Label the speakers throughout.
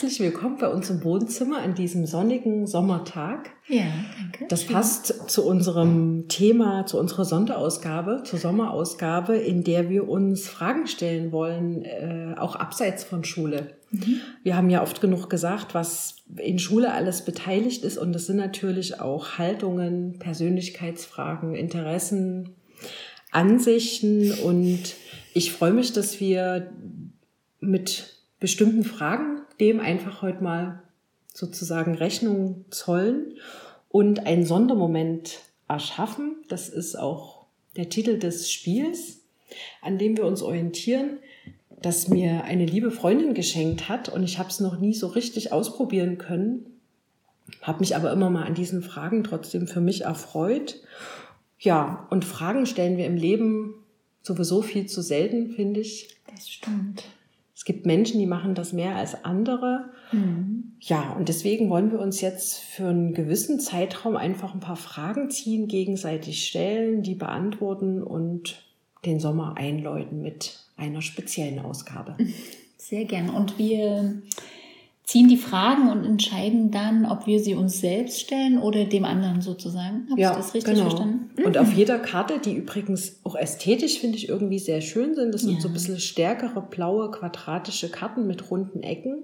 Speaker 1: herzlich willkommen bei uns im Wohnzimmer an diesem sonnigen Sommertag.
Speaker 2: Ja, danke.
Speaker 1: Das passt zu unserem Thema, zu unserer Sonderausgabe, zur Sommerausgabe, in der wir uns Fragen stellen wollen, äh, auch abseits von Schule. Mhm. Wir haben ja oft genug gesagt, was in Schule alles beteiligt ist und das sind natürlich auch Haltungen, Persönlichkeitsfragen, Interessen, Ansichten und ich freue mich, dass wir mit bestimmten Fragen dem einfach heute mal sozusagen Rechnung zollen und einen Sondermoment erschaffen. Das ist auch der Titel des Spiels, an dem wir uns orientieren, das mir eine liebe Freundin geschenkt hat und ich habe es noch nie so richtig ausprobieren können, habe mich aber immer mal an diesen Fragen trotzdem für mich erfreut. Ja, und Fragen stellen wir im Leben sowieso viel zu selten, finde ich.
Speaker 2: Das stimmt.
Speaker 1: Es gibt Menschen, die machen das mehr als andere. Mhm. Ja, und deswegen wollen wir uns jetzt für einen gewissen Zeitraum einfach ein paar Fragen ziehen, gegenseitig stellen, die beantworten und den Sommer einläuten mit einer speziellen Ausgabe.
Speaker 2: Sehr gern. Und wir ziehen die Fragen und entscheiden dann, ob wir sie uns selbst stellen oder dem anderen sozusagen.
Speaker 1: Habe ja, ich das richtig genau. verstanden? Und auf jeder Karte, die übrigens auch ästhetisch, finde ich, irgendwie sehr schön sind, das sind ja. so ein bisschen stärkere, blaue, quadratische Karten mit runden Ecken.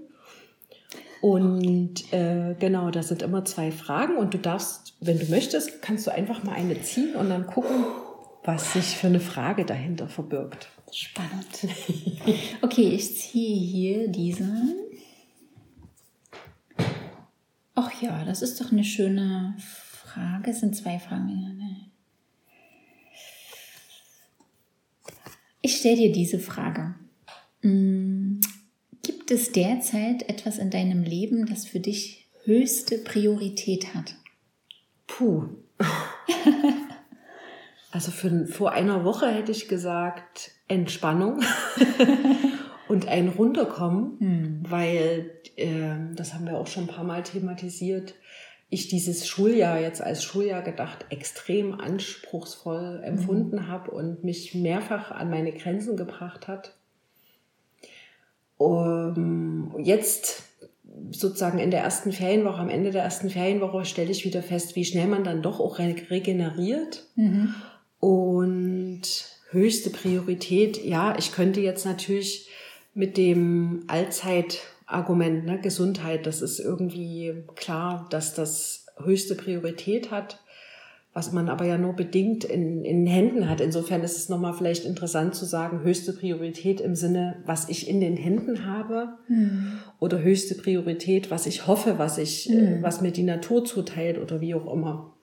Speaker 1: Und äh, genau, da sind immer zwei Fragen und du darfst, wenn du möchtest, kannst du einfach mal eine ziehen und dann gucken, was sich für eine Frage dahinter verbirgt.
Speaker 2: Spannend. Okay, ich ziehe hier diese. Ach ja, das ist doch eine schöne Frage. Es sind zwei Fragen. Ich stelle dir diese Frage. Hm, gibt es derzeit etwas in deinem Leben, das für dich höchste Priorität hat?
Speaker 1: Puh. also für, vor einer Woche hätte ich gesagt Entspannung und ein Runterkommen, hm. weil äh, das haben wir auch schon ein paar Mal thematisiert, ich dieses Schuljahr jetzt als Schuljahr gedacht extrem anspruchsvoll empfunden mhm. habe und mich mehrfach an meine Grenzen gebracht hat. Um, jetzt sozusagen in der ersten Ferienwoche, am Ende der ersten Ferienwoche stelle ich wieder fest, wie schnell man dann doch auch regeneriert. Mhm. Und höchste Priorität, ja, ich könnte jetzt natürlich mit dem Allzeitargument, ne, Gesundheit, das ist irgendwie klar, dass das höchste Priorität hat, was man aber ja nur bedingt in, in Händen hat. Insofern ist es nochmal vielleicht interessant zu sagen, höchste Priorität im Sinne, was ich in den Händen habe mhm. oder höchste Priorität, was ich hoffe, was ich, mhm. was mir die Natur zuteilt oder wie auch immer.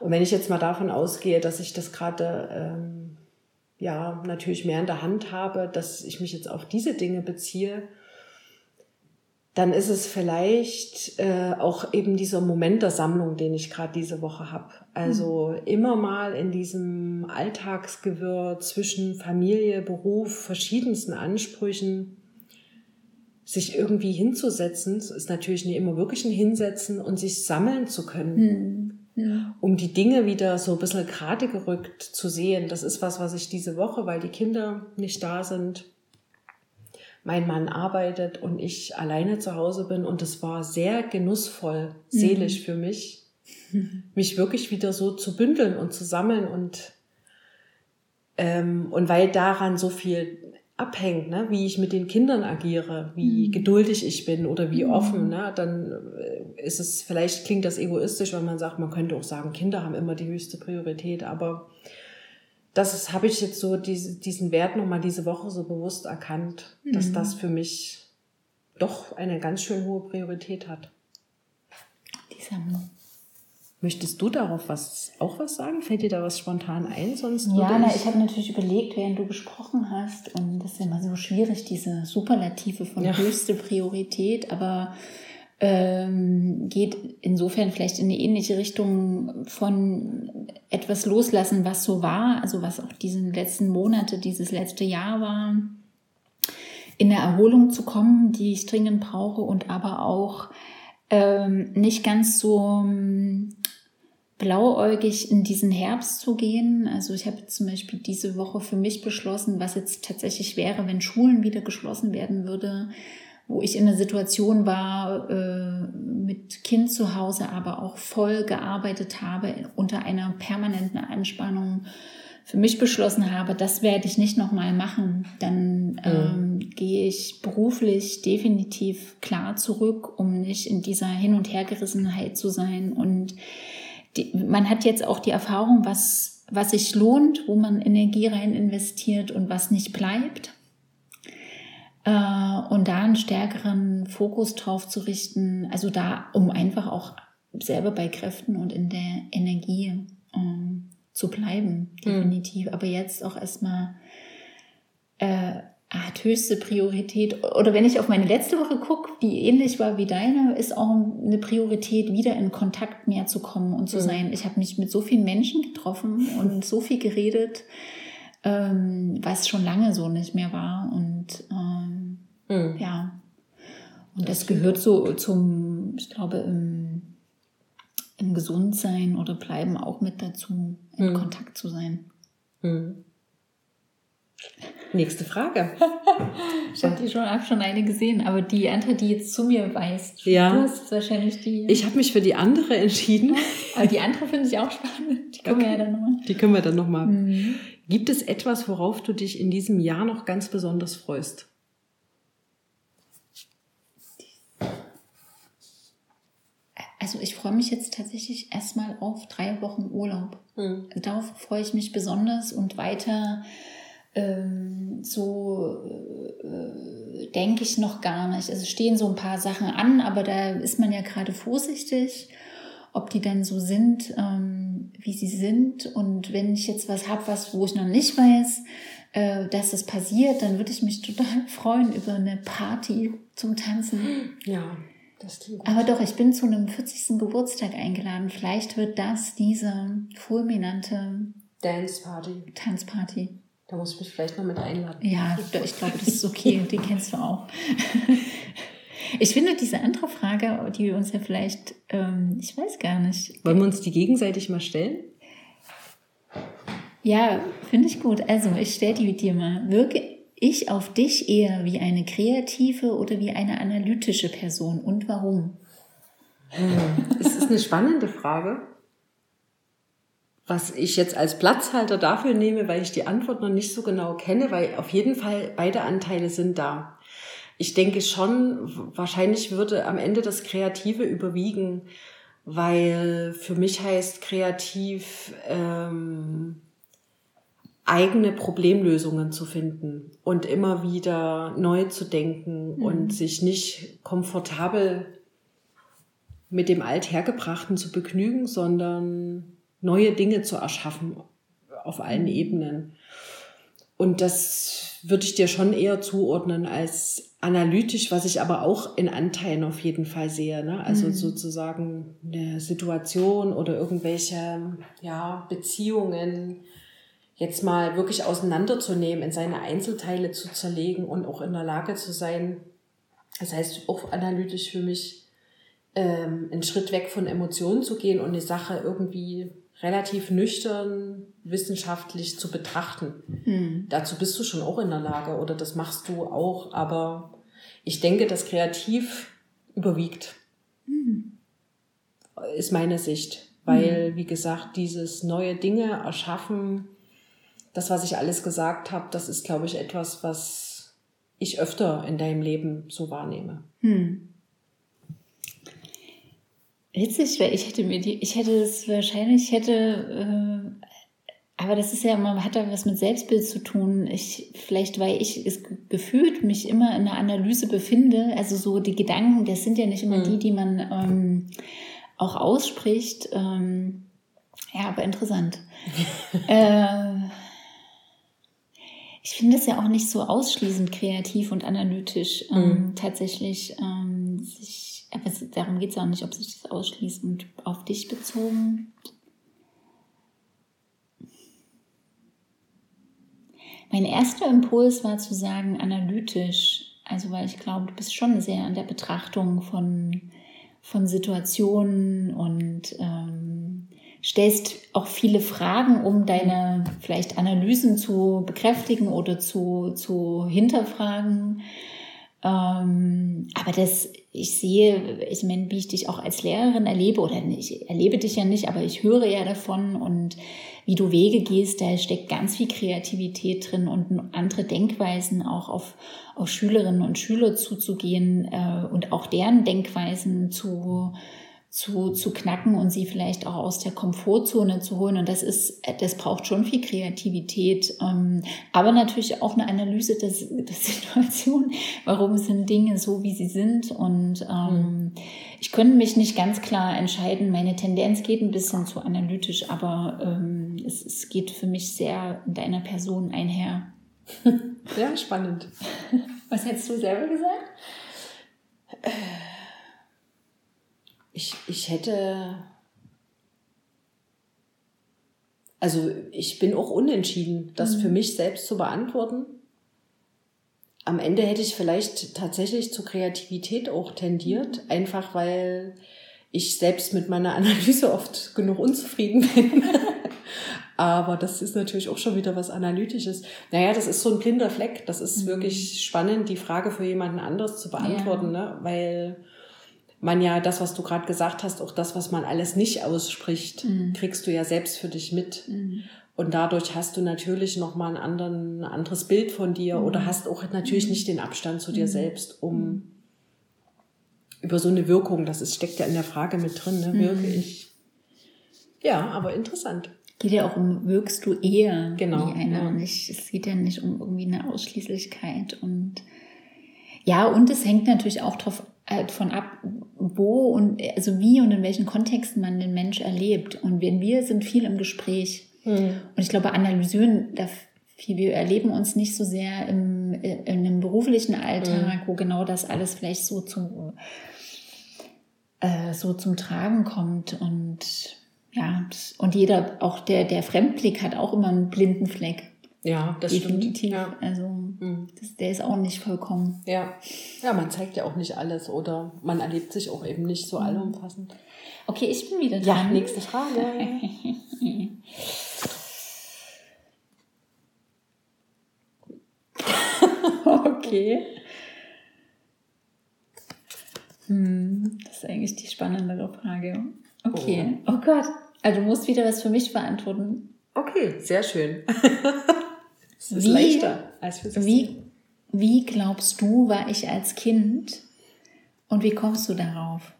Speaker 1: Und wenn ich jetzt mal davon ausgehe, dass ich das gerade ähm, ja natürlich mehr in der Hand habe, dass ich mich jetzt auf diese Dinge beziehe, dann ist es vielleicht äh, auch eben dieser Moment der Sammlung, den ich gerade diese Woche habe. Also mhm. immer mal in diesem Alltagsgewirr zwischen Familie, Beruf, verschiedensten Ansprüchen sich irgendwie hinzusetzen, ist natürlich nicht immer wirklich ein Hinsetzen und sich sammeln zu können. Mhm um die Dinge wieder so ein bisschen gerade gerückt zu sehen. Das ist was, was ich diese Woche, weil die Kinder nicht da sind, mein Mann arbeitet und ich alleine zu Hause bin und es war sehr genussvoll, seelisch mhm. für mich, mich wirklich wieder so zu bündeln und zu sammeln und ähm, und weil daran so viel abhängt, ne? wie ich mit den Kindern agiere, wie mhm. geduldig ich bin oder wie mhm. offen, ne? dann äh, ist es, vielleicht klingt das egoistisch, wenn man sagt, man könnte auch sagen, Kinder haben immer die höchste Priorität, aber das habe ich jetzt so diese, diesen Wert nochmal diese Woche so bewusst erkannt, mhm. dass das für mich doch eine ganz schön hohe Priorität hat.
Speaker 2: Die Sammlung.
Speaker 1: Möchtest du darauf was, auch was sagen? Fällt dir da was spontan ein? Sonst
Speaker 2: ja, na, ich, ich habe natürlich überlegt, während du gesprochen hast, und das ist ja immer so schwierig, diese Superlative von ja. höchste Priorität, aber ähm, geht insofern vielleicht in eine ähnliche Richtung von etwas loslassen, was so war, also was auch diesen letzten Monate, dieses letzte Jahr war, in eine Erholung zu kommen, die ich dringend brauche und aber auch ähm, nicht ganz so blauäugig in diesen Herbst zu gehen. Also ich habe zum Beispiel diese Woche für mich beschlossen, was jetzt tatsächlich wäre, wenn Schulen wieder geschlossen werden würde, wo ich in einer Situation war, äh, mit Kind zu Hause, aber auch voll gearbeitet habe, unter einer permanenten Anspannung, für mich beschlossen habe, das werde ich nicht nochmal machen, dann mhm. ähm, gehe ich beruflich definitiv klar zurück, um nicht in dieser Hin- und Hergerissenheit zu sein. Und die, man hat jetzt auch die Erfahrung, was, was sich lohnt, wo man Energie rein investiert und was nicht bleibt. Äh, und da einen stärkeren Fokus drauf zu richten, also da, um einfach auch selber bei Kräften und in der Energie ähm, zu bleiben, hm. definitiv. Mhm. Aber jetzt auch erstmal äh, hat höchste Priorität. Oder wenn ich auf meine letzte Woche gucke, die ähnlich war wie deine, ist auch eine Priorität, wieder in Kontakt mehr zu kommen und zu mhm. sein. Ich habe mich mit so vielen Menschen getroffen und so viel geredet, ähm, was schon lange so nicht mehr war. Und ähm, mhm. ja, und das, das gehört so zum, ich glaube, im im Gesundsein oder Bleiben auch mit dazu, in hm. Kontakt zu sein. Hm.
Speaker 1: Nächste Frage.
Speaker 2: ich habe die schon, hab schon eine gesehen, aber die andere, die jetzt zu mir weist, ja. du hast wahrscheinlich die.
Speaker 1: Ich habe mich für die andere entschieden.
Speaker 2: aber die andere finde ich auch spannend. Die können okay. wir ja dann nochmal.
Speaker 1: Die können wir dann nochmal. Mhm. Gibt es etwas, worauf du dich in diesem Jahr noch ganz besonders freust?
Speaker 2: Also ich freue mich jetzt tatsächlich erstmal auf drei Wochen Urlaub. Mhm. Darauf freue ich mich besonders und weiter ähm, so äh, denke ich noch gar nicht. Also stehen so ein paar Sachen an, aber da ist man ja gerade vorsichtig, ob die dann so sind, ähm, wie sie sind. Und wenn ich jetzt was habe, was wo ich noch nicht weiß, äh, dass das passiert, dann würde ich mich total freuen über eine Party zum Tanzen.
Speaker 1: Ja. Das klingt gut.
Speaker 2: Aber doch, ich bin zu einem 40. Geburtstag eingeladen. Vielleicht wird das diese fulminante
Speaker 1: Dance Party.
Speaker 2: Tanzparty.
Speaker 1: Da muss ich mich vielleicht noch mit einladen.
Speaker 2: Ja, ich glaube, das ist okay. Den kennst du auch. Ich finde diese andere Frage, die wir uns ja vielleicht, ähm, ich weiß gar nicht.
Speaker 1: Wollen wir uns die gegenseitig mal stellen?
Speaker 2: Ja, finde ich gut. Also, ich stelle die dir mal. Wirke ich auf dich eher wie eine kreative oder wie eine analytische Person und warum?
Speaker 1: Hm, es ist eine spannende Frage. Was ich jetzt als Platzhalter dafür nehme, weil ich die Antwort noch nicht so genau kenne, weil auf jeden Fall beide Anteile sind da. Ich denke schon, wahrscheinlich würde am Ende das Kreative überwiegen, weil für mich heißt kreativ ähm, eigene Problemlösungen zu finden und immer wieder neu zu denken mhm. und sich nicht komfortabel mit dem Althergebrachten zu begnügen, sondern neue Dinge zu erschaffen auf allen mhm. Ebenen. Und das würde ich dir schon eher zuordnen als analytisch, was ich aber auch in Anteilen auf jeden Fall sehe. Ne? Also mhm. sozusagen eine Situation oder irgendwelche ja, Beziehungen, jetzt mal wirklich auseinanderzunehmen, in seine Einzelteile zu zerlegen und auch in der Lage zu sein, das heißt auch analytisch für mich, ähm, einen Schritt weg von Emotionen zu gehen und eine Sache irgendwie relativ nüchtern wissenschaftlich zu betrachten. Mhm. Dazu bist du schon auch in der Lage oder das machst du auch, aber ich denke, das Kreativ überwiegt. Mhm. Ist meine Sicht. Weil, mhm. wie gesagt, dieses neue Dinge erschaffen, das, was ich alles gesagt habe, das ist, glaube ich, etwas, was ich öfter in deinem Leben so wahrnehme. Hm.
Speaker 2: Witzig, weil ich hätte mir die, ich hätte es wahrscheinlich, hätte, äh, aber das ist ja immer, hat da was mit Selbstbild zu tun. Ich, vielleicht, weil ich es gefühlt mich immer in einer Analyse befinde, also so die Gedanken, das sind ja nicht immer hm. die, die man ähm, auch ausspricht. Ähm, ja, aber interessant. äh, ich finde es ja auch nicht so ausschließend kreativ und analytisch ähm, mhm. tatsächlich. Ähm, sich, aber es, darum geht es auch nicht, ob sich das ausschließt auf dich bezogen. Mein erster Impuls war zu sagen analytisch, also weil ich glaube, du bist schon sehr an der Betrachtung von, von Situationen und ähm, stellst auch viele Fragen, um deine vielleicht Analysen zu bekräftigen oder zu, zu hinterfragen. Ähm, aber das, ich sehe, ich meine, wie ich dich auch als Lehrerin erlebe, oder ich erlebe dich ja nicht, aber ich höre ja davon und wie du Wege gehst, da steckt ganz viel Kreativität drin und andere Denkweisen auch auf, auf Schülerinnen und Schüler zuzugehen äh, und auch deren Denkweisen zu, zu, zu knacken und sie vielleicht auch aus der Komfortzone zu holen. Und das ist, das braucht schon viel Kreativität, ähm, aber natürlich auch eine Analyse der, der Situation. Warum sind Dinge so, wie sie sind? Und ähm, mhm. ich könnte mich nicht ganz klar entscheiden. Meine Tendenz geht ein bisschen zu analytisch, aber ähm, es, es geht für mich sehr in deiner Person einher.
Speaker 1: Ja, spannend.
Speaker 2: Was hättest du selber gesagt?
Speaker 1: Ich, ich hätte. Also ich bin auch unentschieden, das mhm. für mich selbst zu beantworten. Am Ende hätte ich vielleicht tatsächlich zur Kreativität auch tendiert, mhm. einfach weil ich selbst mit meiner Analyse oft genug unzufrieden bin. Aber das ist natürlich auch schon wieder was Analytisches. Naja, das ist so ein blinder Fleck. Das ist mhm. wirklich spannend, die Frage für jemanden anders zu beantworten, ja. ne? weil man ja das, was du gerade gesagt hast, auch das, was man alles nicht ausspricht, mhm. kriegst du ja selbst für dich mit. Mhm. Und dadurch hast du natürlich nochmal ein, anderen, anderes Bild von dir mhm. oder hast auch natürlich mhm. nicht den Abstand zu dir mhm. selbst, um mhm. über so eine Wirkung, das ist, steckt ja in der Frage mit drin, ne, wirke ich. Ja, aber interessant.
Speaker 2: Geht ja auch um, wirkst du eher genau, wie einer. Ja. Nicht, es geht ja nicht um irgendwie eine Ausschließlichkeit und ja, und es hängt natürlich auch drauf halt von ab, wo und also wie und in welchen Kontexten man den Mensch erlebt. Und wenn wir sind viel im Gespräch. Mhm. Und ich glaube, analysieren, wir erleben uns nicht so sehr im, in einem beruflichen Alltag, mhm. wo genau das alles vielleicht so zum, äh, so zum Tragen kommt. Und ja, und jeder, auch der, der Fremdblick hat auch immer einen blinden Fleck.
Speaker 1: Ja, das Definitiv. stimmt. Ja.
Speaker 2: Also mhm. das, der ist auch nicht vollkommen.
Speaker 1: Ja. ja, man zeigt ja auch nicht alles oder man erlebt sich auch eben nicht so mhm. allumfassend.
Speaker 2: Okay, ich bin wieder
Speaker 1: dran. Ja, nächste Frage.
Speaker 2: okay. Hm, das ist eigentlich die spannendere Frage. Okay. Oh. oh Gott. Also du musst wieder was für mich beantworten.
Speaker 1: Okay, sehr schön.
Speaker 2: Es ist wie, leichter als für wie, wie glaubst du, war ich als Kind und wie kommst du darauf?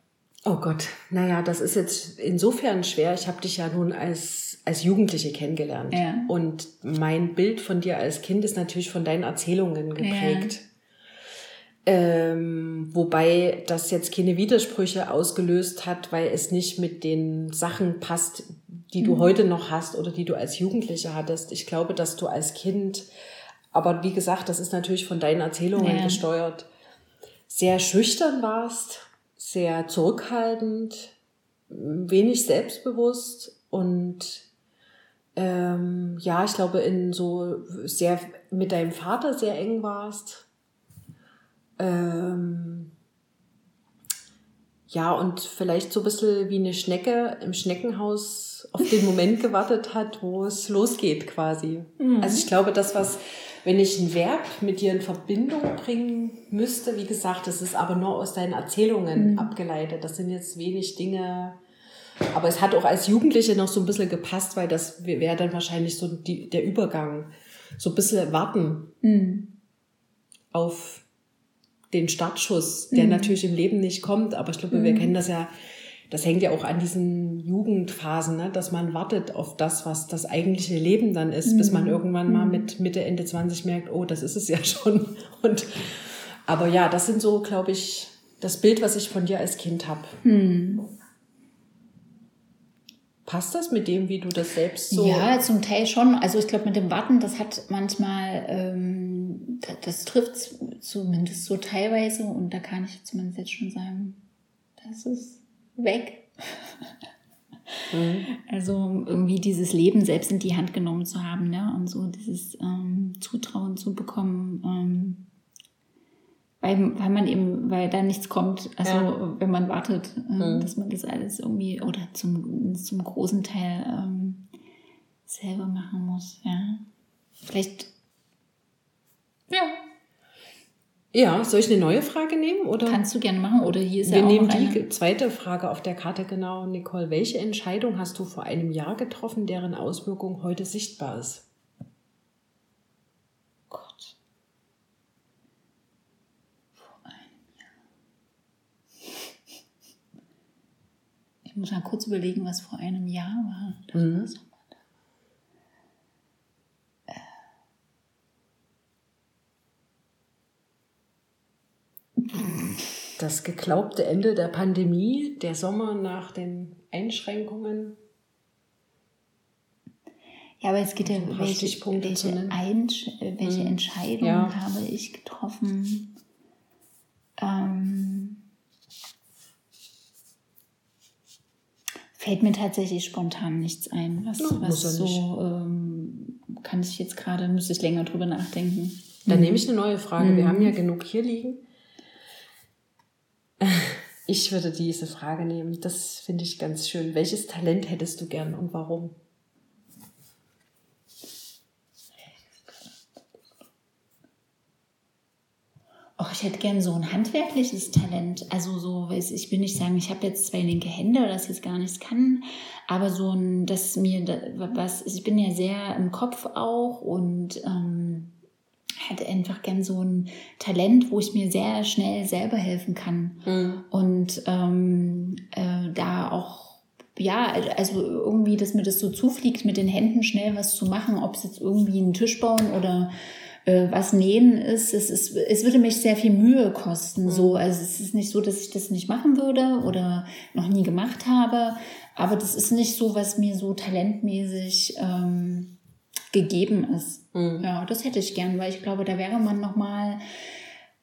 Speaker 1: Oh Gott, naja, das ist jetzt insofern schwer. Ich habe dich ja nun als, als Jugendliche kennengelernt. Ja. Und mein Bild von dir als Kind ist natürlich von deinen Erzählungen geprägt. Ja. Ähm, wobei das jetzt keine Widersprüche ausgelöst hat, weil es nicht mit den Sachen passt, die du mhm. heute noch hast oder die du als Jugendliche hattest. Ich glaube, dass du als Kind, aber wie gesagt, das ist natürlich von deinen Erzählungen ja. gesteuert, sehr schüchtern warst, sehr zurückhaltend, wenig selbstbewusst und ähm, ja, ich glaube, in so sehr mit deinem Vater sehr eng warst. Ähm, ja, und vielleicht so ein bisschen wie eine Schnecke im Schneckenhaus auf den Moment gewartet hat, wo es losgeht quasi. Mhm. Also ich glaube, das, was, wenn ich ein Verb mit dir in Verbindung bringen müsste, wie gesagt, das ist aber nur aus deinen Erzählungen mhm. abgeleitet. Das sind jetzt wenig Dinge, aber es hat auch als Jugendliche noch so ein bisschen gepasst, weil das wäre dann wahrscheinlich so die, der Übergang. So ein bisschen warten mhm. auf den Startschuss, der mhm. natürlich im Leben nicht kommt, aber ich glaube, mhm. wir kennen das ja, das hängt ja auch an diesen Jugendphasen, ne? dass man wartet auf das, was das eigentliche Leben dann ist, mhm. bis man mhm. irgendwann mal mhm. mit Mitte, Ende 20 merkt, oh, das ist es ja schon. Und, aber ja, das sind so, glaube ich, das Bild, was ich von dir als Kind habe. Passt das mit dem, wie du das selbst so?
Speaker 2: Ja, zum Teil schon. Also ich glaube, mit dem Warten, das hat manchmal, ähm, das, das trifft zumindest so teilweise und da kann ich zumindest jetzt schon sagen, das ist weg. Mhm. Also irgendwie dieses Leben selbst in die Hand genommen zu haben, ne? Und so dieses ähm, Zutrauen zu bekommen, ähm, weil, weil man eben, weil da nichts kommt, also ja. wenn man wartet, äh, mhm. dass man das alles irgendwie oder zum, zum großen Teil ähm, selber machen muss, ja. Vielleicht,
Speaker 1: ja. Ja, soll ich eine neue Frage nehmen? Oder?
Speaker 2: Kannst du gerne machen. Oder hier ist
Speaker 1: Wir
Speaker 2: ja auch
Speaker 1: nehmen die zweite Frage auf der Karte genau. Nicole, welche Entscheidung hast du vor einem Jahr getroffen, deren Auswirkung heute sichtbar ist?
Speaker 2: Gott. Vor einem Jahr. Ich muss mal kurz überlegen, was vor einem Jahr war. Das
Speaker 1: Mhm.
Speaker 2: war so-
Speaker 1: Das geglaubte Ende der Pandemie, der Sommer nach den Einschränkungen.
Speaker 2: Ja, aber es geht ja,
Speaker 1: paar
Speaker 2: welche, welche. Einsch äh, welche
Speaker 1: Mhm.
Speaker 2: Entscheidung
Speaker 1: Ja.
Speaker 2: habe ich getroffen? Ähm, fällt mir tatsächlich spontan nichts ein. Was,
Speaker 1: Ja,
Speaker 2: was so ähm, kann ich jetzt gerade, müsste ich länger drüber nachdenken.
Speaker 1: Dann nehme ich eine neue Frage. Wir
Speaker 2: Mhm.
Speaker 1: haben ja genug hier liegen. Ich würde diese Frage nehmen. Das finde ich ganz schön. Welches Talent hättest du gern und warum?
Speaker 2: Och, ich hätte gern so ein handwerkliches Talent. Also so, ich will nicht sagen, ich habe jetzt zwei linke Hände oder das jetzt gar nichts kann, aber so ein, dass mir was, ich bin ja sehr im Kopf auch und ähm, hätte einfach gern so ein Talent, wo ich mir sehr schnell selber helfen kann und ähm, äh, da auch ja, also irgendwie, dass mir das so zufliegt, mit den Händen schnell was zu machen, ob es jetzt irgendwie einen Tisch bauen oder äh, was nähen ist. Es, ist, es würde mich sehr viel Mühe kosten. So, also es ist nicht so, dass ich das nicht machen würde oder noch nie gemacht habe, aber das ist nicht so, was mir so talentmäßig ähm, gegeben ist.
Speaker 1: Mhm.
Speaker 2: Ja, das hätte ich gern, weil ich glaube, da wäre man noch mal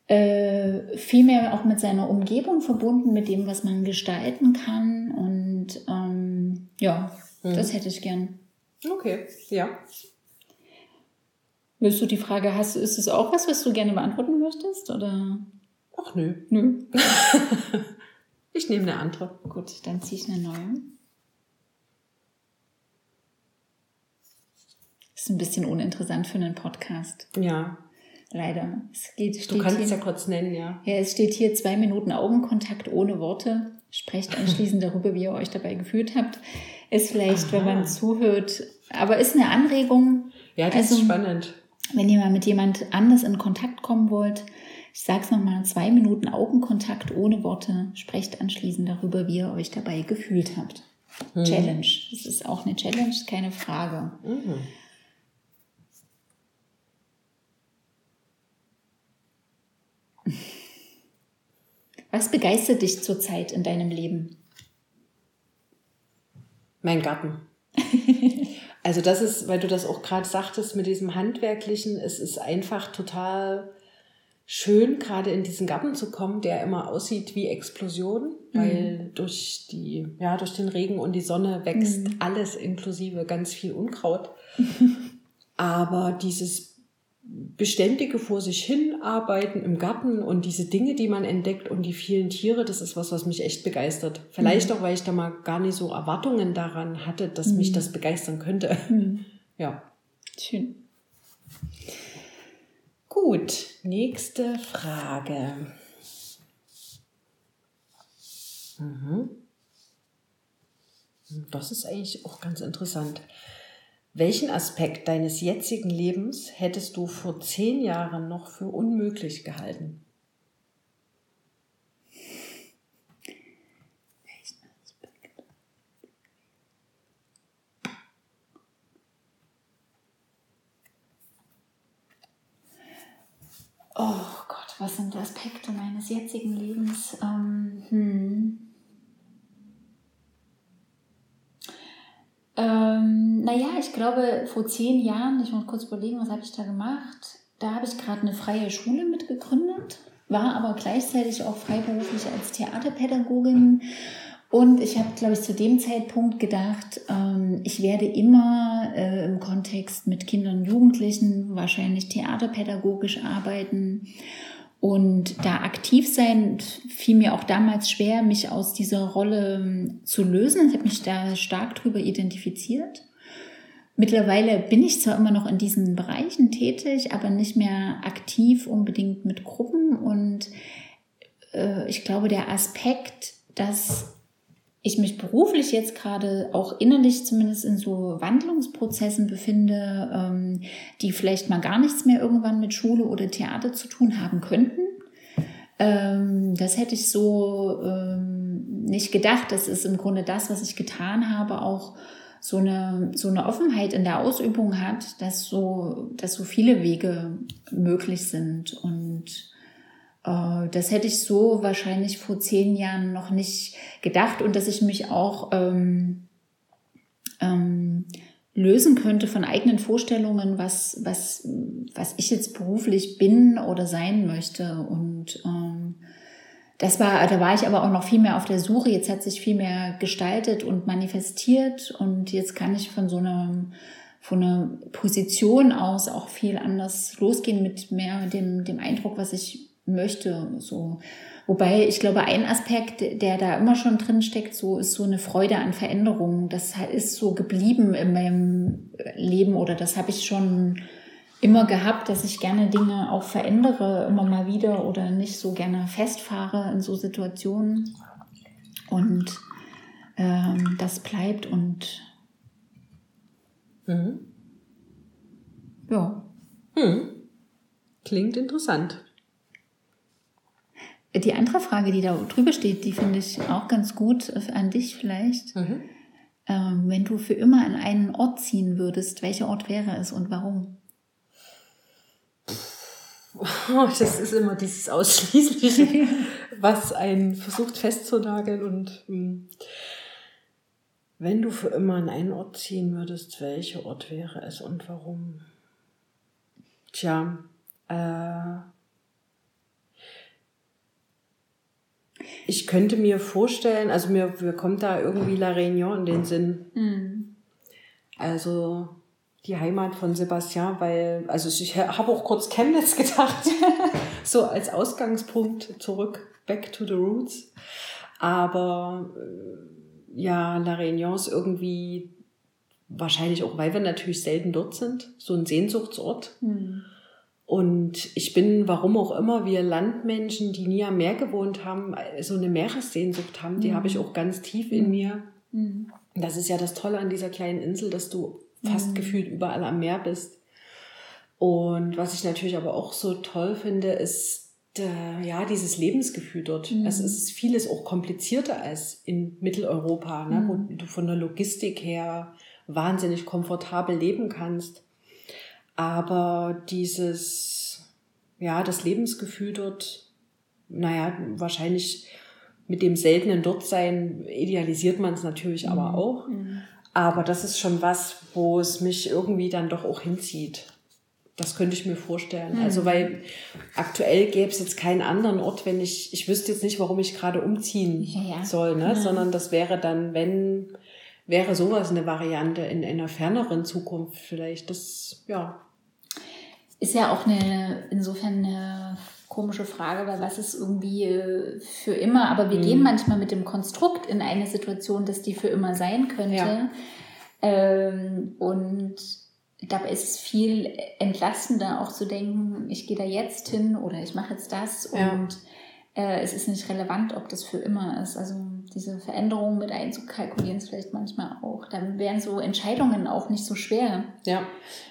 Speaker 2: äh, viel mehr auch mit seiner Umgebung verbunden, mit dem, was man gestalten kann. Und ähm, ja,
Speaker 1: Mhm.
Speaker 2: das hätte ich gern.
Speaker 1: Okay, ja.
Speaker 2: Willst du die Frage, hast, ist es auch was, was du gerne beantworten möchtest? Oder?
Speaker 1: Ach nö.
Speaker 2: Nö.
Speaker 1: Ich nehme eine andere.
Speaker 2: Gut, dann ziehe ich eine neue. Ist ein bisschen uninteressant für einen Podcast.
Speaker 1: Ja.
Speaker 2: Leider. Es geht,
Speaker 1: Du
Speaker 2: steht
Speaker 1: kannst
Speaker 2: hier,
Speaker 1: es ja kurz nennen, ja.
Speaker 2: Ja, es steht hier zwei Minuten Augenkontakt ohne Worte. Sprecht anschließend darüber, wie ihr euch dabei gefühlt habt. Ist vielleicht, wenn
Speaker 1: Aha.
Speaker 2: man zuhört, aber ist eine Anregung.
Speaker 1: Ja, das
Speaker 2: Also-
Speaker 1: ist spannend.
Speaker 2: Wenn ihr mal mit jemand anders in Kontakt kommen wollt, ich sag's nochmal, zwei Minuten Augenkontakt ohne Worte. Sprecht anschließend darüber, wie ihr euch dabei gefühlt habt. Challenge. Das ist auch eine Challenge, keine Frage.
Speaker 1: Mhm.
Speaker 2: Was begeistert dich zurzeit in deinem Leben?
Speaker 1: Mein Garten. Also das ist, weil du das auch gerade sagtest mit diesem Handwerklichen, es ist einfach total schön, gerade in diesen Garten zu kommen, der immer aussieht wie Explosion, weil durch die, ja, durch den Regen und die Sonne wächst alles inklusive ganz viel Unkraut. Aber dieses beständige vor sich hin arbeiten im Garten und diese Dinge, die man entdeckt und die vielen Tiere, das ist was, was mich echt begeistert. Vielleicht auch, weil ich da mal gar nicht so Erwartungen daran hatte, dass mich das begeistern könnte. Ja.
Speaker 2: Schön.
Speaker 1: Gut, nächste Frage. Mhm. Das ist eigentlich auch ganz interessant. Welchen Aspekt deines jetzigen Lebens hättest du vor zehn Jahren noch für unmöglich gehalten?
Speaker 2: Oh Gott, was sind Aspekte meines jetzigen Lebens? Ähm, hm. Naja, ich glaube, vor zehn Jahren, ich muss kurz überlegen, was habe ich da gemacht? Da habe ich gerade eine freie Schule mitgegründet, war aber gleichzeitig auch freiberuflich als Theaterpädagogin. Und ich habe, glaube ich, zu dem Zeitpunkt gedacht, ähm, ich werde immer äh, im Kontext mit Kindern und Jugendlichen wahrscheinlich theaterpädagogisch arbeiten und da aktiv sein. Fiel mir auch damals schwer, mich aus dieser Rolle ähm, zu lösen. Ich habe mich da stark drüber identifiziert. Mittlerweile bin ich zwar immer noch in diesen Bereichen tätig, aber nicht mehr aktiv unbedingt mit Gruppen. Und äh, ich glaube, der Aspekt, dass ich mich beruflich jetzt gerade auch innerlich zumindest in so Wandlungsprozessen befinde, ähm, die vielleicht mal gar nichts mehr irgendwann mit Schule oder Theater zu tun haben könnten. Ähm, das hätte ich so ähm, nicht gedacht. Das ist im Grunde das, was ich getan habe, auch so eine, so eine Offenheit in der Ausübung hat, dass so, dass so viele Wege möglich sind. Und äh, das hätte ich so wahrscheinlich vor zehn Jahren noch nicht gedacht und dass ich mich auch ähm, ähm, lösen könnte von eigenen Vorstellungen, was, was, was ich jetzt beruflich bin oder sein möchte. Und ähm, das war, da war ich aber auch noch viel mehr auf der Suche. Jetzt hat sich viel mehr gestaltet und manifestiert und jetzt kann ich von so einer, von einer Position aus auch viel anders losgehen mit mehr dem, dem Eindruck, was ich möchte, so. Wobei ich glaube, ein Aspekt, der da immer schon drin steckt, so ist so eine Freude an Veränderungen. Das ist so geblieben in meinem Leben oder das habe ich schon immer gehabt, dass ich gerne Dinge auch verändere, immer mal wieder oder nicht so gerne festfahre in so Situationen. Und ähm, das bleibt und
Speaker 1: mhm.
Speaker 2: ja.
Speaker 1: Hm. Klingt interessant.
Speaker 2: Die andere Frage, die da drüber steht, die finde ich auch ganz gut an dich vielleicht. Mhm. Ähm, wenn du für immer an einen Ort ziehen würdest, welcher Ort wäre es und warum?
Speaker 1: Das ist immer dieses Ausschließliche, was einen versucht festzunageln. Und hm, wenn du für immer an einen Ort ziehen würdest, welcher Ort wäre es und warum? Tja, äh, ich könnte mir vorstellen, also mir, mir kommt da irgendwie La Réunion in den Sinn. Mhm. Also die Heimat von Sebastian, weil, also ich habe auch kurz Chemnitz gedacht, so als Ausgangspunkt zurück, back to the roots. Aber äh, ja, La Réunion ist irgendwie wahrscheinlich auch, weil wir natürlich selten dort sind, so ein Sehnsuchtsort. Mhm. Und ich bin, warum auch immer, wir Landmenschen, die nie am Meer gewohnt haben, so eine Meeressehnsucht haben, die mhm. habe ich auch ganz tief in mir. Mhm. Das ist ja das Tolle an dieser kleinen Insel, dass du fast mhm. gefühlt überall am Meer bist. Und was ich natürlich aber auch so toll finde, ist ja dieses Lebensgefühl dort. Mhm. Also es ist vieles auch komplizierter als in Mitteleuropa, ne, mhm. wo du von der Logistik her wahnsinnig komfortabel leben kannst. Aber dieses, ja, das Lebensgefühl dort, naja, wahrscheinlich mit dem seltenen Dortsein idealisiert man es natürlich aber mhm. auch. Aber das ist schon was, wo es mich irgendwie dann doch auch hinzieht. Das könnte ich mir vorstellen. Mhm. Also, weil aktuell gäbe es jetzt keinen anderen Ort, wenn ich, ich wüsste jetzt nicht, warum ich gerade umziehen ja, ja. soll, ne? Mhm. sondern das wäre dann, wenn, wäre sowas eine Variante in, in einer ferneren Zukunft vielleicht. Das, ja.
Speaker 2: Ist ja auch eine, insofern eine komische Frage, weil was ist irgendwie äh, für immer, aber wir mhm. gehen manchmal mit dem Konstrukt in eine Situation, dass die für immer sein könnte. Ja. Ähm, und dabei ist es viel entlastender auch zu denken, ich gehe da jetzt hin oder ich mache jetzt das ja. Äh, es ist nicht relevant, ob das für immer ist. Also diese Veränderungen mit einzukalkulieren ist vielleicht manchmal auch. Dann wären so Entscheidungen auch nicht so schwer.
Speaker 1: Ja.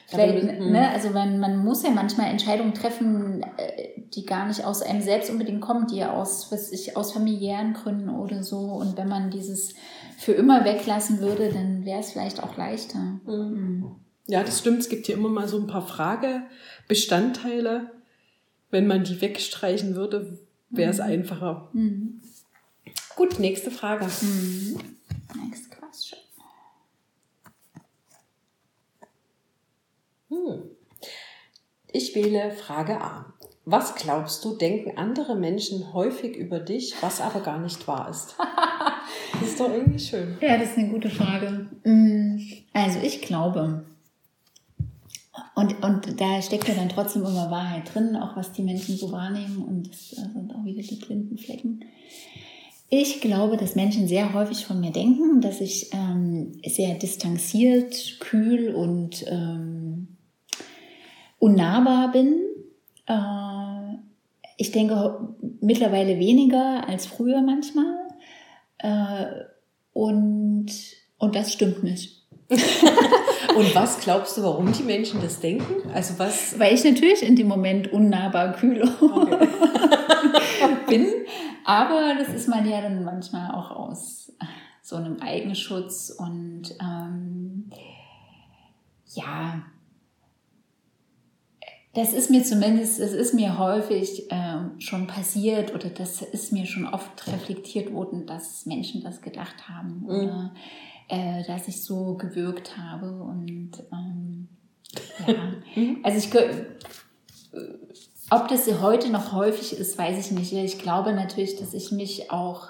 Speaker 2: Vielleicht, ne, also man, man muss ja manchmal Entscheidungen treffen, äh, die gar nicht aus einem selbst unbedingt kommen, die ja aus, was ich, aus familiären Gründen oder so. Und wenn man dieses für immer weglassen würde, dann wäre es vielleicht auch leichter. Mhm.
Speaker 1: mhm. Ja, das stimmt. Es gibt hier immer mal so ein paar Fragebestandteile. Wenn man die wegstreichen würde, wäre es mhm. einfacher. Mhm. Gut, nächste Frage. Mhm. Next question. Hm. Ich wähle Frage A. Was glaubst du, denken andere Menschen häufig über dich, was aber gar nicht wahr ist? das ist doch irgendwie schön.
Speaker 2: Ja, das ist eine gute Frage. Mm, also ich glaube, und, und da steckt ja dann trotzdem immer Wahrheit drin, auch was die Menschen so wahrnehmen und das sind auch wieder die blinden Flecken. Ich glaube, dass Menschen sehr häufig von mir denken, dass ich ähm, sehr distanziert, kühl und ähm, unnahbar bin. Äh, ich denke mittlerweile weniger als früher manchmal. Äh, und, und das stimmt nicht.
Speaker 1: Und was glaubst du, warum die Menschen das denken? Also was?
Speaker 2: Weil ich natürlich in dem Moment unnahbar kühl okay. bin. Aber das ist man ja dann manchmal auch aus so einem Eigenschutz und ähm, ja, das ist mir zumindest, es ist mir häufig äh, schon passiert oder das ist mir schon oft reflektiert worden, dass Menschen das gedacht haben mhm. Äh, dass ich so gewirkt habe und ähm, ja, mhm. also ich ob das heute noch häufig ist, weiß ich nicht. Ich glaube natürlich, dass ich mich auch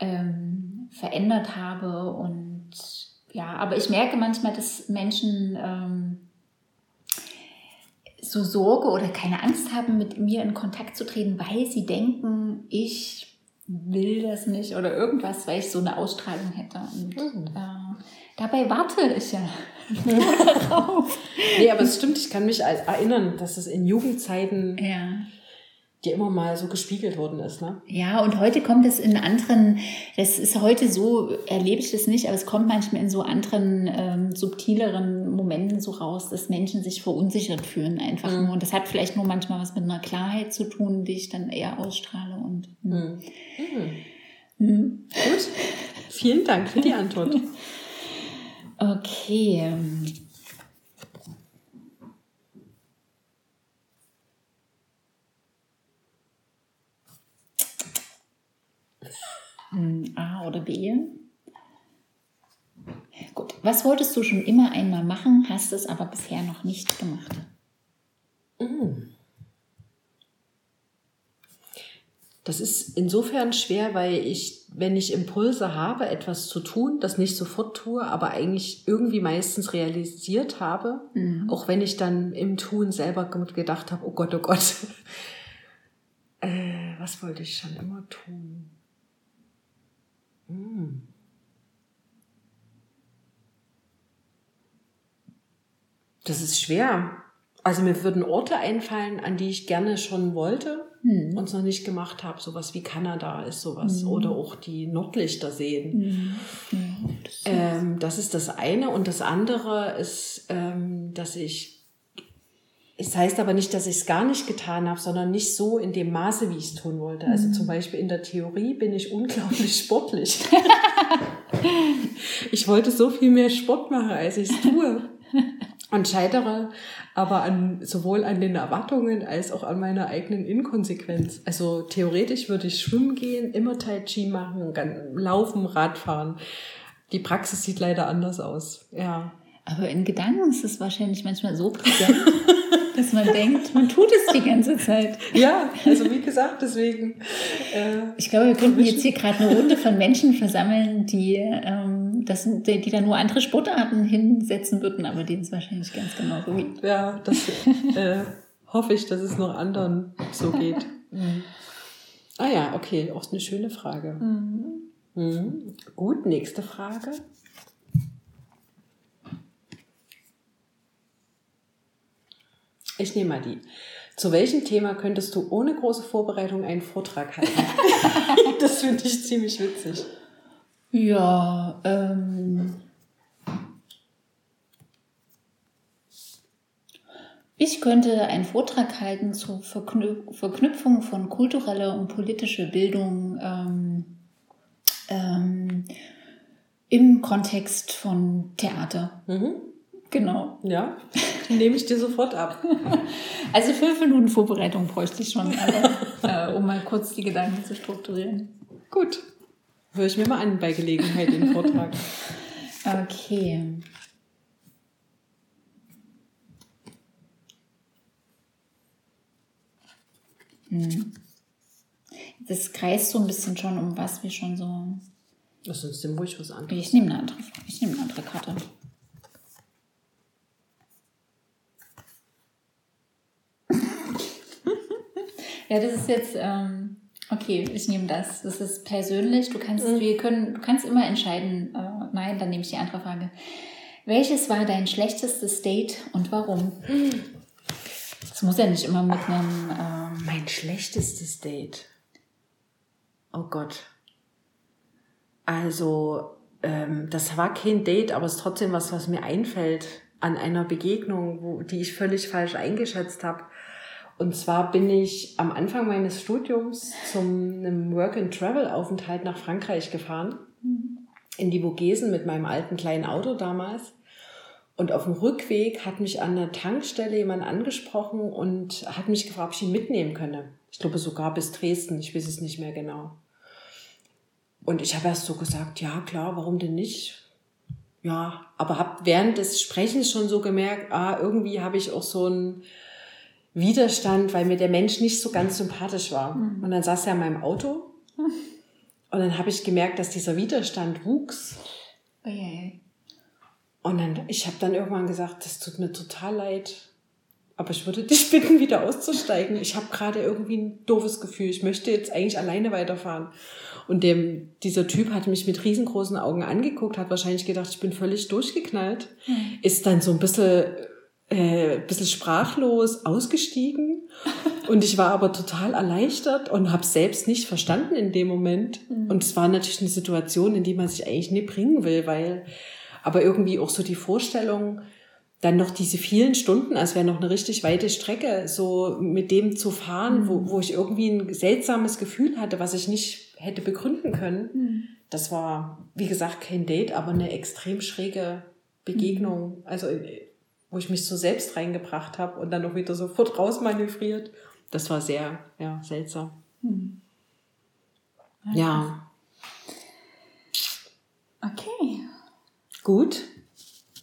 Speaker 2: ähm, verändert habe und ja, aber ich merke manchmal, dass Menschen ähm, so Sorge oder keine Angst haben, mit mir in Kontakt zu treten, weil sie denken, ich will das nicht oder irgendwas, weil ich so eine Ausstrahlung hätte. Und mhm. äh, dabei warte ich ja
Speaker 1: darauf. nee, aber es stimmt, ich kann mich erinnern, dass es in Jugendzeiten ja. Dir immer mal so gespiegelt worden ist. Ne?
Speaker 2: Ja, und heute kommt es in anderen, das ist heute so, erlebe ich das nicht, aber es kommt manchmal in so anderen ähm, subtileren Momenten so raus, dass Menschen sich verunsichert fühlen einfach mhm. nur. Und das hat vielleicht nur manchmal was mit einer Klarheit zu tun, die ich dann eher ausstrahle. Und, hm. mhm.
Speaker 1: Mhm. Gut, vielen Dank für die Antwort.
Speaker 2: Okay. A oder B? Gut. Was wolltest du schon immer einmal machen, hast es aber bisher noch nicht gemacht? Mm.
Speaker 1: Das ist insofern schwer, weil ich, wenn ich Impulse habe, etwas zu tun, das nicht sofort tue, aber eigentlich irgendwie meistens realisiert habe, mhm. auch wenn ich dann im Tun selber gedacht habe, oh Gott, oh Gott, äh, was wollte ich schon immer tun? Das ist schwer. Also mir würden Orte einfallen, an die ich gerne schon wollte hm. und es noch nicht gemacht habe. Sowas wie Kanada ist sowas hm. oder auch die Nordlichter sehen. Hm. Ja, das, ähm, das, ist das eine und das andere ist, ähm, dass ich es heißt aber nicht, dass ich es gar nicht getan habe, sondern nicht so in dem Maße, wie ich es tun wollte. Also hm. zum Beispiel in der Theorie bin ich unglaublich sportlich. ich wollte so viel mehr Sport machen, als ich es tue. Und scheitere aber an, sowohl an den Erwartungen als auch an meiner eigenen Inkonsequenz. Also theoretisch würde ich schwimmen gehen, immer Tai Chi machen, laufen, Radfahren. Die Praxis sieht leider anders aus. Ja.
Speaker 2: Aber in Gedanken ist es wahrscheinlich manchmal so präsent, dass man denkt, man tut es die ganze Zeit.
Speaker 1: Ja, also wie gesagt, deswegen.
Speaker 2: Äh, ich glaube, wir könnten jetzt hier gerade eine Runde von Menschen versammeln, die, ähm, das, die, die da nur andere Sportarten hinsetzen würden, aber denen ist wahrscheinlich ganz genau so
Speaker 1: geht. Ja, das äh, hoffe ich, dass es noch anderen so geht. Mhm. Ah ja, okay, auch eine schöne Frage. Mhm. Mhm. Gut, nächste Frage. Ich nehme mal die. Zu welchem Thema könntest du ohne große Vorbereitung einen Vortrag halten? das finde ich ziemlich witzig.
Speaker 2: Ja, ähm. Ich könnte einen Vortrag halten zur Verknüpfung von kultureller und politischer Bildung ähm, ähm, im Kontext von Theater. Mhm. Genau.
Speaker 1: Ja, nehme ich dir sofort ab.
Speaker 2: Also fünf Minuten Vorbereitung bräuchte ich schon, aber, äh, um mal kurz die Gedanken zu strukturieren.
Speaker 1: Gut. Höre ich mir mal an bei Gelegenheit den Vortrag.
Speaker 2: Okay. Hm. Das kreist so ein bisschen schon, um was wir schon so.
Speaker 1: Lass uns dem ruhig was
Speaker 2: anderes. Ich nehme eine andere, ich nehme eine andere Karte. Ja, das ist jetzt, ähm, Okay, ich nehme das. Das ist persönlich. Du kannst, mhm. wir können, du kannst immer entscheiden. Äh, nein, dann nehme ich die andere Frage. Welches war dein schlechtestes Date und warum? Das muss ja nicht immer mit einem.
Speaker 1: Ähm mein schlechtestes Date. Oh Gott. Also, ähm, das war kein Date, aber es ist trotzdem was, was mir einfällt an einer Begegnung, wo, die ich völlig falsch eingeschätzt habe. Und zwar bin ich am Anfang meines Studiums zum einem Work-and-Travel-Aufenthalt nach Frankreich gefahren, mhm. in die Vogesen mit meinem alten kleinen Auto damals. Und auf dem Rückweg hat mich an der Tankstelle jemand angesprochen und hat mich gefragt, ob ich ihn mitnehmen könne. Ich glaube sogar bis Dresden, ich weiß es nicht mehr genau. Und ich habe erst so gesagt, ja klar, warum denn nicht? Ja, aber habe während des Sprechens schon so gemerkt, ah, irgendwie habe ich auch so einen Widerstand, weil mir der Mensch nicht so ganz sympathisch war. Mhm. Und dann saß er in meinem Auto und dann habe ich gemerkt, dass dieser Widerstand wuchs. Okay. Und dann, ich habe dann irgendwann gesagt, das tut mir total leid, aber ich würde dich bitten, wieder auszusteigen. Ich habe gerade irgendwie ein doofes Gefühl. Ich möchte jetzt eigentlich alleine weiterfahren. Und dem, dieser Typ hat mich mit riesengroßen Augen angeguckt, hat wahrscheinlich gedacht, ich bin völlig durchgeknallt, mhm. ist dann so ein bisschen, äh, bisschen sprachlos ausgestiegen. Und ich war aber total erleichtert und habe selbst nicht verstanden in dem Moment. Mhm. Und es war natürlich eine Situation, in die man sich eigentlich nie bringen will, weil aber irgendwie auch so die Vorstellung, dann noch diese vielen Stunden, als wäre noch eine richtig weite Strecke, so mit dem zu fahren, mhm. wo, wo ich irgendwie ein seltsames Gefühl hatte, was ich nicht hätte begründen können. Mhm. Das war, wie gesagt, kein Date, aber eine extrem schräge Begegnung. Also, wo ich mich so selbst reingebracht habe und dann auch wieder sofort rausmanövriert. Das war sehr, ja, seltsam. Mhm. Ja.
Speaker 2: Okay.
Speaker 1: Gut.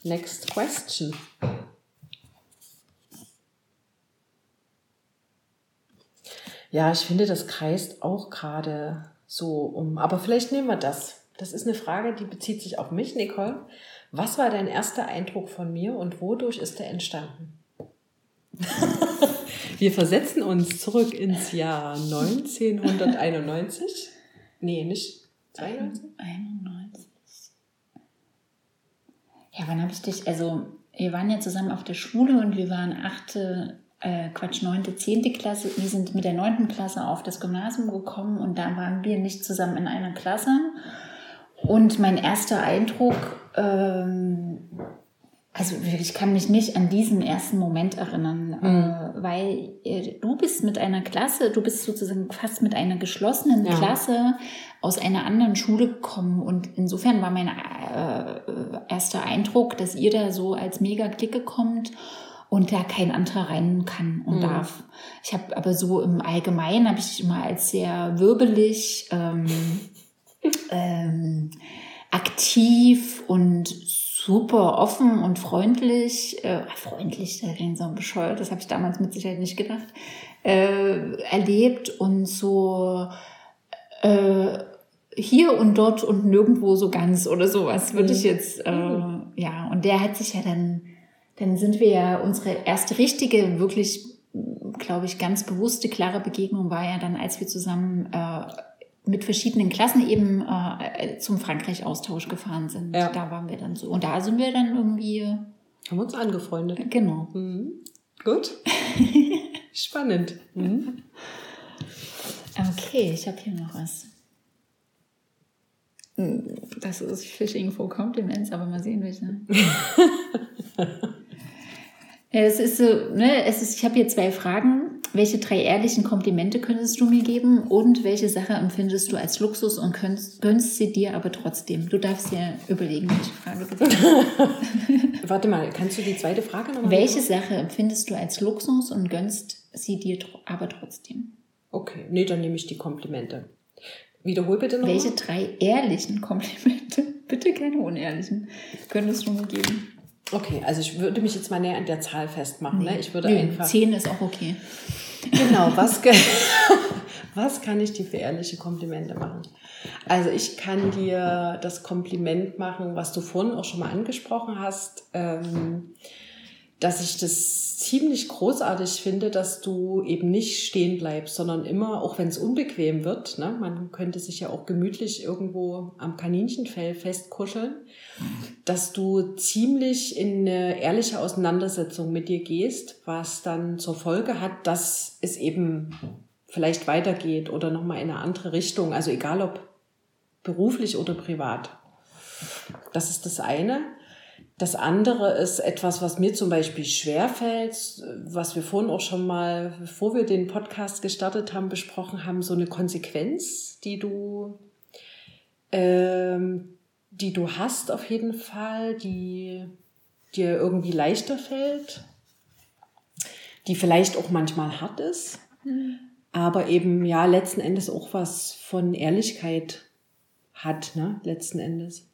Speaker 1: Next question. Ja, ich finde, das kreist auch gerade so um. Aber vielleicht nehmen wir das. Das ist eine Frage, die bezieht sich auf mich, Nicole. Was war dein erster Eindruck von mir und wodurch ist er entstanden? wir versetzen uns zurück ins Jahr 1991. Nee, nicht 92?
Speaker 2: 91. Ja, wann habe ich dich, also wir waren ja zusammen auf der Schule und wir waren achte, äh, Quatsch, neunte, zehnte Klasse. Wir sind mit der neunten Klasse auf das Gymnasium gekommen und da waren wir nicht zusammen in einer Klasse. Und mein erster Eindruck, ähm, also ich kann mich nicht an diesen ersten Moment erinnern, mhm. äh, weil äh, du bist mit einer Klasse, du bist sozusagen fast mit einer geschlossenen ja. Klasse aus einer anderen Schule gekommen und insofern war mein äh, erster Eindruck, dass ihr da so als Mega-Clique kommt und da kein anderer rein kann und mhm. darf. Ich habe aber so im Allgemeinen habe ich immer als sehr wirbelig, ähm, ähm, aktiv und super offen und freundlich, äh, freundlich, da klingt so bescheuert, das habe ich damals mit Sicherheit nicht gedacht, äh, erlebt und so äh, hier und dort und nirgendwo so ganz oder sowas, würde ich mhm. jetzt, äh, mhm. ja, und der hat sich ja dann, dann sind wir ja, unsere erste richtige, wirklich, glaube ich, ganz bewusste, klare Begegnung war ja dann, als wir zusammen äh, mit verschiedenen Klassen eben äh, zum Frankreich-Austausch gefahren sind. Ja. Da waren wir dann so. Und da sind wir dann irgendwie.
Speaker 1: Haben uns angefreundet.
Speaker 2: Genau.
Speaker 1: Mhm. Gut. Spannend. Mhm.
Speaker 2: Okay, ich habe hier noch was. Hm, das ist Fishing for Compliments, aber mal sehen, welche. es ist so, ne, es ist, ich habe hier zwei Fragen. Welche drei ehrlichen Komplimente könntest du mir geben und welche Sache empfindest du als Luxus und gönnst, gönnst sie dir aber trotzdem? Du darfst dir überlegen, welche Frage
Speaker 1: bitte. Warte mal, kannst du die zweite Frage nochmal
Speaker 2: Welche machen? Sache empfindest du als Luxus und gönnst sie dir aber trotzdem?
Speaker 1: Okay, nee, dann nehme ich die Komplimente. Wiederhol bitte
Speaker 2: nochmal. Welche drei ehrlichen Komplimente, bitte keine unehrlichen, könntest du mir geben?
Speaker 1: Okay, also ich würde mich jetzt mal näher an der Zahl festmachen. Nee. Ne? Ich würde nee, einfach.
Speaker 2: Zehn ist auch okay.
Speaker 1: Genau, was, was kann ich dir für ehrliche Komplimente machen? Also ich kann dir das Kompliment machen, was du vorhin auch schon mal angesprochen hast. Ähm, dass ich das ziemlich großartig finde, dass du eben nicht stehen bleibst, sondern immer, auch wenn es unbequem wird, ne, man könnte sich ja auch gemütlich irgendwo am Kaninchenfell festkuscheln, dass du ziemlich in eine ehrliche Auseinandersetzung mit dir gehst, was dann zur Folge hat, dass es eben vielleicht weitergeht oder nochmal in eine andere Richtung, also egal ob beruflich oder privat. Das ist das eine. Das andere ist etwas, was mir zum Beispiel schwerfällt, was wir vorhin auch schon mal, bevor wir den Podcast gestartet haben, besprochen haben, so eine Konsequenz, die du, ähm, die du hast auf jeden Fall, die dir irgendwie leichter fällt, die vielleicht auch manchmal hart ist, mhm. aber eben ja letzten Endes auch was von Ehrlichkeit hat, ne, letzten Endes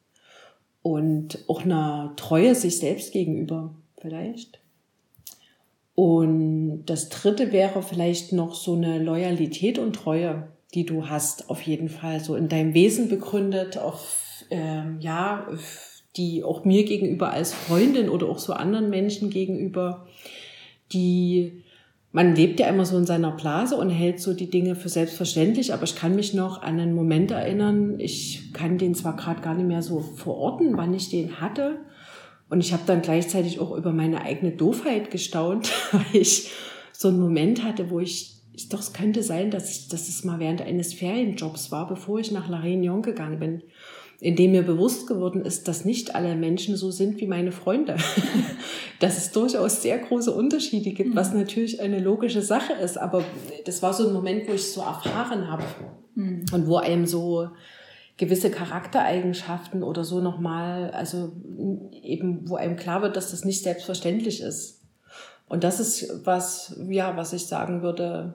Speaker 1: und auch einer Treue sich selbst gegenüber vielleicht. Und das dritte wäre vielleicht noch so eine Loyalität und Treue, die du hast, auf jeden Fall so in deinem Wesen begründet, auf, ähm, ja, die auch mir gegenüber als Freundin oder auch so anderen Menschen gegenüber, die man lebt ja immer so in seiner Blase und hält so die Dinge für selbstverständlich, aber ich kann mich noch an einen Moment erinnern, ich kann den zwar gerade gar nicht mehr so verorten, wann ich den hatte. Und ich habe dann gleichzeitig auch über meine eigene Doofheit gestaunt, weil ich so einen Moment hatte, wo ich, doch, es könnte sein, dass, ich, dass es mal während eines Ferienjobs war, bevor ich nach La Réunion gegangen bin in dem mir bewusst geworden ist, dass nicht alle Menschen so sind wie meine Freunde. dass es durchaus sehr große Unterschiede gibt, was mhm. natürlich eine logische Sache ist. Aber das war so ein Moment, wo ich es so erfahren habe mhm. und wo einem so gewisse Charaktereigenschaften oder so nochmal, also eben, wo einem klar wird, dass das nicht selbstverständlich ist. Und das ist was, ja, was ich sagen würde,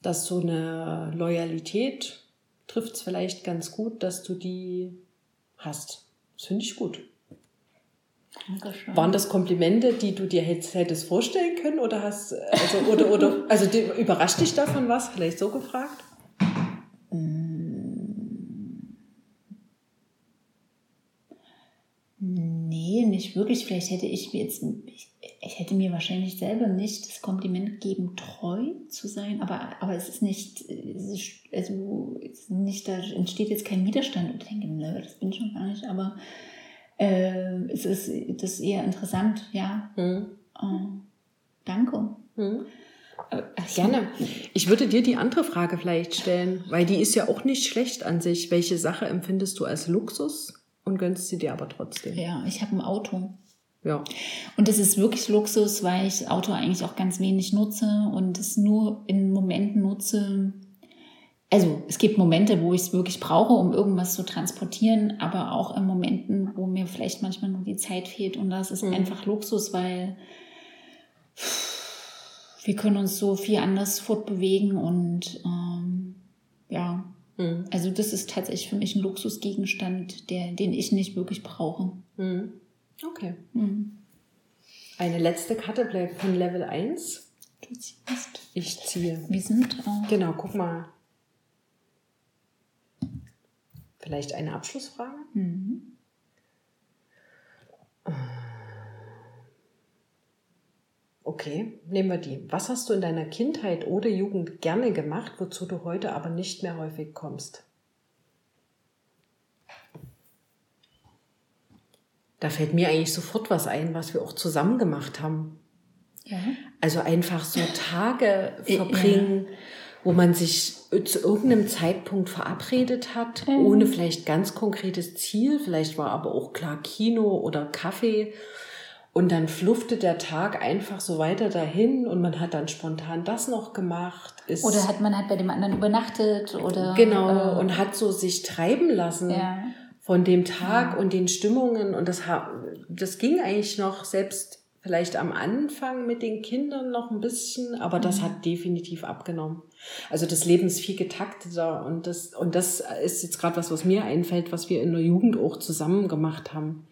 Speaker 1: dass so eine Loyalität trifft es vielleicht ganz gut, dass du die hast. Das finde ich gut. Dankeschön. Waren das Komplimente, die du dir hättest vorstellen können oder hast also oder oder also überrascht dich davon was? Vielleicht so gefragt?
Speaker 2: Nee, nicht wirklich. Vielleicht hätte ich mir jetzt, ich hätte mir wahrscheinlich selber nicht das Kompliment geben, treu zu sein, aber, aber es ist nicht, es ist, also ist nicht, da entsteht jetzt kein Widerstand und ich denke, nö, das bin ich schon gar nicht, aber äh, es ist, das ist eher interessant, ja. Hm. Oh, danke. Hm.
Speaker 1: Ach, gerne. Ich würde dir die andere Frage vielleicht stellen, weil die ist ja auch nicht schlecht an sich. Welche Sache empfindest du als Luxus und gönnst sie dir aber trotzdem?
Speaker 2: Ja, ich habe ein Auto. Ja. Und das ist wirklich Luxus, weil ich Auto eigentlich auch ganz wenig nutze und es nur in Momenten nutze. Also es gibt Momente, wo ich es wirklich brauche, um irgendwas zu transportieren, aber auch in Momenten, wo mir vielleicht manchmal nur die Zeit fehlt. Und das ist mhm. einfach Luxus, weil wir können uns so viel anders fortbewegen und ähm, ja, mhm. also das ist tatsächlich für mich ein Luxusgegenstand, der, den ich nicht wirklich brauche. Mhm.
Speaker 1: Okay. Mhm. Eine letzte Karte bleibt von Level 1. Du ziehst. Ich ziehe.
Speaker 2: Wir sind auch.
Speaker 1: Genau, guck mal. Vielleicht eine Abschlussfrage? Mhm. Okay, nehmen wir die. Was hast du in deiner Kindheit oder Jugend gerne gemacht, wozu du heute aber nicht mehr häufig kommst? Da fällt mir eigentlich sofort was ein, was wir auch zusammen gemacht haben. Ja. Also einfach so Tage verbringen, ja. wo man sich zu irgendeinem Zeitpunkt verabredet hat, mhm. ohne vielleicht ganz konkretes Ziel. Vielleicht war aber auch klar Kino oder Kaffee. Und dann fluffte der Tag einfach so weiter dahin und man hat dann spontan das noch gemacht.
Speaker 2: oder hat man halt bei dem anderen übernachtet oder.
Speaker 1: Genau, äh, und hat so sich treiben lassen. Ja von dem Tag und den Stimmungen. Und das, das ging eigentlich noch selbst vielleicht am Anfang mit den Kindern noch ein bisschen, aber das mhm. hat definitiv abgenommen. Also das Leben ist viel getakteter und das, und das ist jetzt gerade was, was mir einfällt, was wir in der Jugend auch zusammen gemacht haben.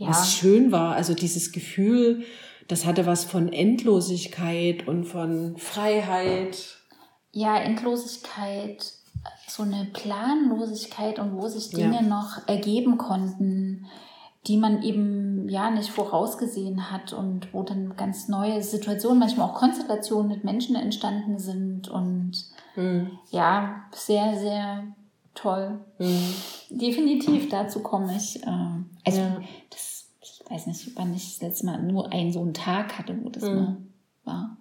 Speaker 1: Ja. Was schön war, also dieses Gefühl, das hatte was von Endlosigkeit und von Freiheit.
Speaker 2: Ja, Endlosigkeit so eine Planlosigkeit und wo sich Dinge ja. noch ergeben konnten. die man eben ja nicht vorausgesehen hat und wo dann ganz neue Situationen, manchmal auch Konstellationen mit Menschen entstanden sind und mhm. ja, sehr, sehr toll. Mhm. Definitiv, dazu komme ich. Äh, also ja. das, ich weiß nicht, wann ich das letzte Mal nur einen so einen Tag hatte, wo das mhm. mal war.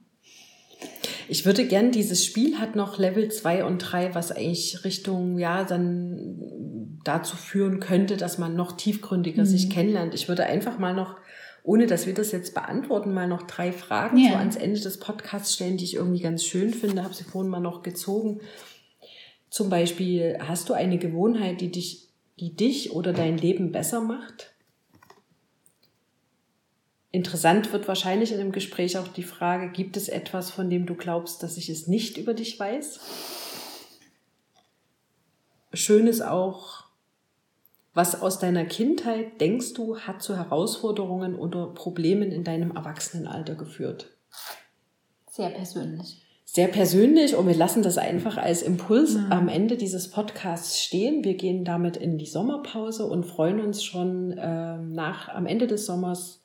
Speaker 1: Ich würde gern, dieses Spiel hat noch Level 2 und 3, was eigentlich Richtung, ja, dann dazu führen könnte, dass man noch tiefgründiger mhm. sich kennenlernt. Ich würde einfach mal noch, ohne dass wir das jetzt beantworten, mal noch drei Fragen yeah. so ans Ende des Podcasts stellen, die ich irgendwie ganz schön finde. Habe sie vorhin mal noch gezogen. Zum Beispiel, hast du eine Gewohnheit, die dich, die dich oder dein Leben besser macht? Interessant wird wahrscheinlich in dem Gespräch auch die Frage, gibt es etwas, von dem du glaubst, dass ich es nicht über dich weiß? Schön ist auch, was aus deiner Kindheit denkst du, hat zu Herausforderungen oder Problemen in deinem Erwachsenenalter geführt?
Speaker 2: Sehr persönlich.
Speaker 1: Sehr persönlich und wir lassen das einfach als Impuls mhm. am Ende dieses Podcasts stehen. Wir gehen damit in die Sommerpause und freuen uns schon äh, nach am Ende des Sommers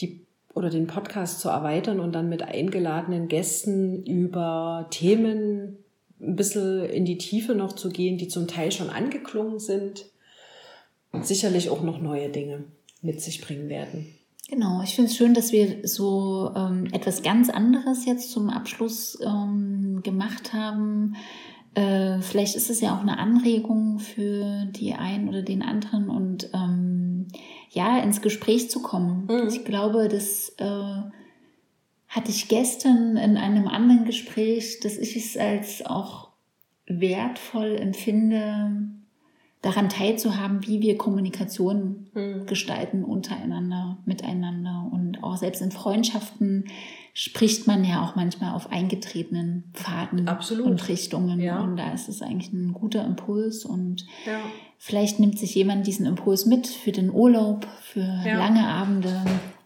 Speaker 1: die oder den Podcast zu erweitern und dann mit eingeladenen Gästen über Themen ein bisschen in die Tiefe noch zu gehen, die zum Teil schon angeklungen sind, sicherlich auch noch neue Dinge mit sich bringen werden.
Speaker 2: Genau, ich finde es schön, dass wir so ähm, etwas ganz anderes jetzt zum Abschluss ähm, gemacht haben. Äh, vielleicht ist es ja auch eine Anregung für die einen oder den anderen und ähm, ja, ins Gespräch zu kommen. Mhm. Ich glaube, das äh, hatte ich gestern in einem anderen Gespräch, dass ich es als auch wertvoll empfinde, daran teilzuhaben, wie wir Kommunikation mhm. gestalten untereinander, miteinander und auch selbst in Freundschaften spricht man ja auch manchmal auf eingetretenen Pfaden Absolut. und Richtungen ja. und da ist es eigentlich ein guter Impuls und ja. Vielleicht nimmt sich jemand diesen Impuls mit für den Urlaub, für ja. lange Abende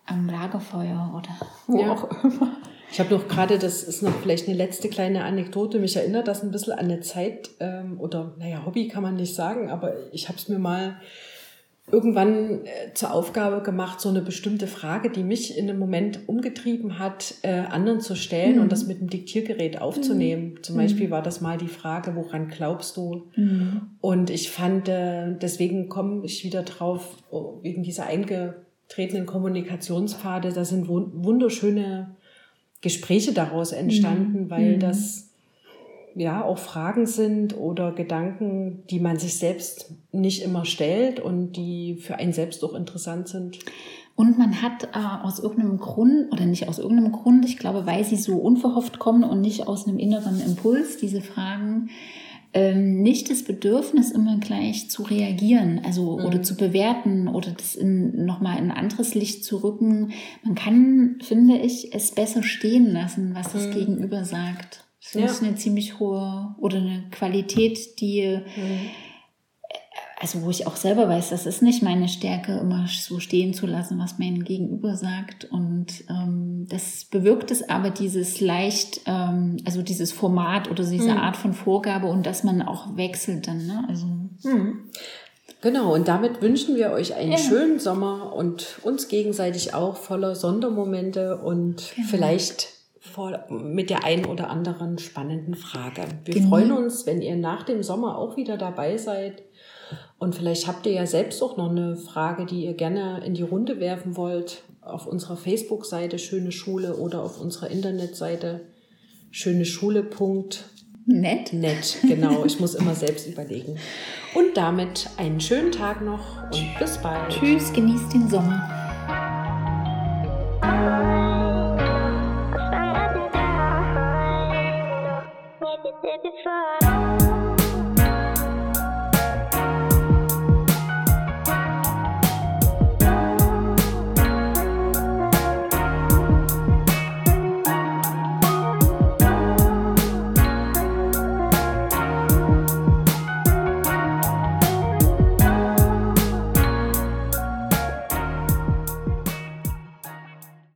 Speaker 2: am Lagerfeuer oder wo auch immer.
Speaker 1: Ich habe noch gerade, das ist noch vielleicht eine letzte kleine Anekdote, mich erinnert das ein bisschen an eine Zeit ähm, oder, naja, Hobby kann man nicht sagen, aber ich habe es mir mal irgendwann äh, zur Aufgabe gemacht, so eine bestimmte Frage, die mich in einem Moment umgetrieben hat, äh, anderen zu stellen mhm. und das mit dem Diktiergerät aufzunehmen. Mhm. Zum Beispiel war das mal die Frage, woran glaubst du? Mhm. Und ich fand, äh, deswegen komme ich wieder drauf, oh, wegen dieser eingetretenen Kommunikationspfade, da sind wunderschöne Gespräche daraus entstanden, mhm. weil mhm. das ja auch Fragen sind oder Gedanken, die man sich selbst nicht immer stellt und die für einen selbst auch interessant sind.
Speaker 2: Und man hat äh, aus irgendeinem Grund, oder nicht aus irgendeinem Grund, ich glaube, weil sie so unverhofft kommen und nicht aus einem inneren Impuls, diese Fragen, ähm, nicht das Bedürfnis, immer gleich zu reagieren, also mhm. oder zu bewerten oder das in, nochmal in ein anderes Licht zu rücken. Man kann, finde ich, es besser stehen lassen, was das mhm. Gegenüber sagt. Das ja. ist eine ziemlich hohe oder eine Qualität, die, mhm. Also wo ich auch selber weiß, das ist nicht meine Stärke, immer so stehen zu lassen, was mein Gegenüber sagt. Und ähm, das bewirkt es aber dieses leicht, ähm, also dieses Format oder diese mhm. Art von Vorgabe und dass man auch wechselt dann. Ne? Also, mhm.
Speaker 1: Genau, und damit wünschen wir euch einen ja. schönen Sommer und uns gegenseitig auch voller Sondermomente und genau. vielleicht mit der einen oder anderen spannenden Frage. Wir genau. freuen uns, wenn ihr nach dem Sommer auch wieder dabei seid. Und vielleicht habt ihr ja selbst auch noch eine Frage, die ihr gerne in die Runde werfen wollt. Auf unserer Facebook-Seite Schöne Schule oder auf unserer Internetseite schöneschule.net. Net, genau. Ich muss immer selbst überlegen. Und damit einen schönen Tag noch und bis bald.
Speaker 2: Tschüss, genießt den Sommer. Far.